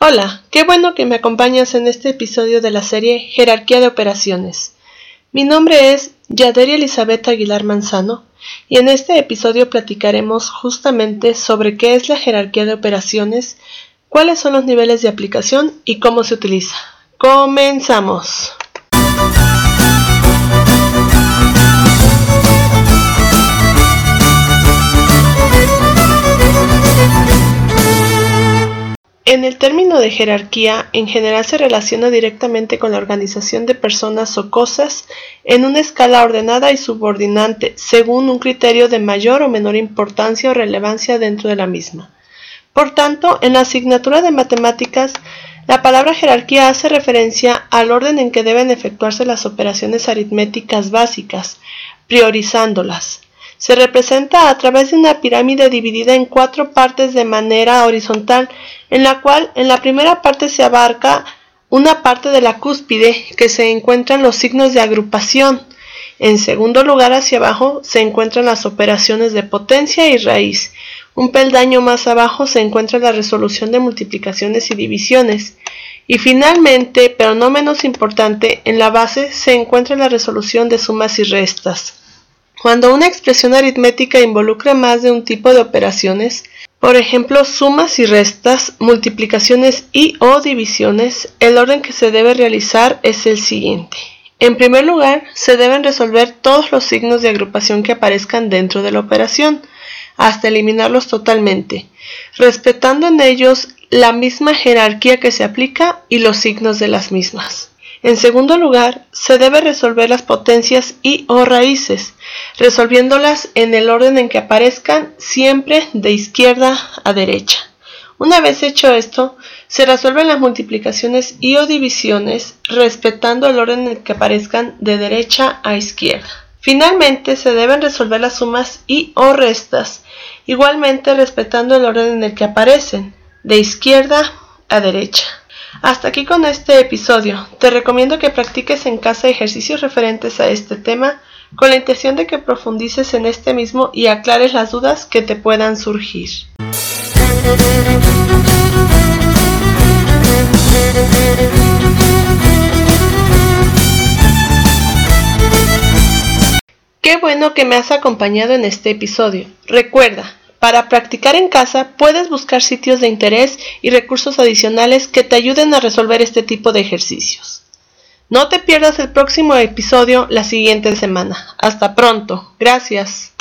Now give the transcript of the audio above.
Hola, qué bueno que me acompañas en este episodio de la serie Jerarquía de Operaciones. Mi nombre es Yaderia Elizabeth Aguilar Manzano y en este episodio platicaremos justamente sobre qué es la jerarquía de operaciones, cuáles son los niveles de aplicación y cómo se utiliza. Comenzamos. En el término de jerarquía, en general se relaciona directamente con la organización de personas o cosas en una escala ordenada y subordinante, según un criterio de mayor o menor importancia o relevancia dentro de la misma. Por tanto, en la asignatura de matemáticas, la palabra jerarquía hace referencia al orden en que deben efectuarse las operaciones aritméticas básicas, priorizándolas se representa a través de una pirámide dividida en cuatro partes de manera horizontal, en la cual en la primera parte se abarca una parte de la cúspide que se encuentran los signos de agrupación. En segundo lugar hacia abajo se encuentran las operaciones de potencia y raíz. Un peldaño más abajo se encuentra la resolución de multiplicaciones y divisiones. Y finalmente, pero no menos importante, en la base se encuentra la resolución de sumas y restas. Cuando una expresión aritmética involucra más de un tipo de operaciones, por ejemplo, sumas y restas, multiplicaciones y o divisiones, el orden que se debe realizar es el siguiente. En primer lugar, se deben resolver todos los signos de agrupación que aparezcan dentro de la operación, hasta eliminarlos totalmente, respetando en ellos la misma jerarquía que se aplica y los signos de las mismas. En segundo lugar, se debe resolver las potencias y o raíces, resolviéndolas en el orden en que aparezcan siempre de izquierda a derecha. Una vez hecho esto, se resuelven las multiplicaciones y o divisiones respetando el orden en que aparezcan de derecha a izquierda. Finalmente, se deben resolver las sumas y o restas, igualmente respetando el orden en el que aparecen, de izquierda a derecha. Hasta aquí con este episodio. Te recomiendo que practiques en casa ejercicios referentes a este tema con la intención de que profundices en este mismo y aclares las dudas que te puedan surgir. Qué bueno que me has acompañado en este episodio. Recuerda, para practicar en casa puedes buscar sitios de interés y recursos adicionales que te ayuden a resolver este tipo de ejercicios. No te pierdas el próximo episodio la siguiente semana. Hasta pronto. Gracias.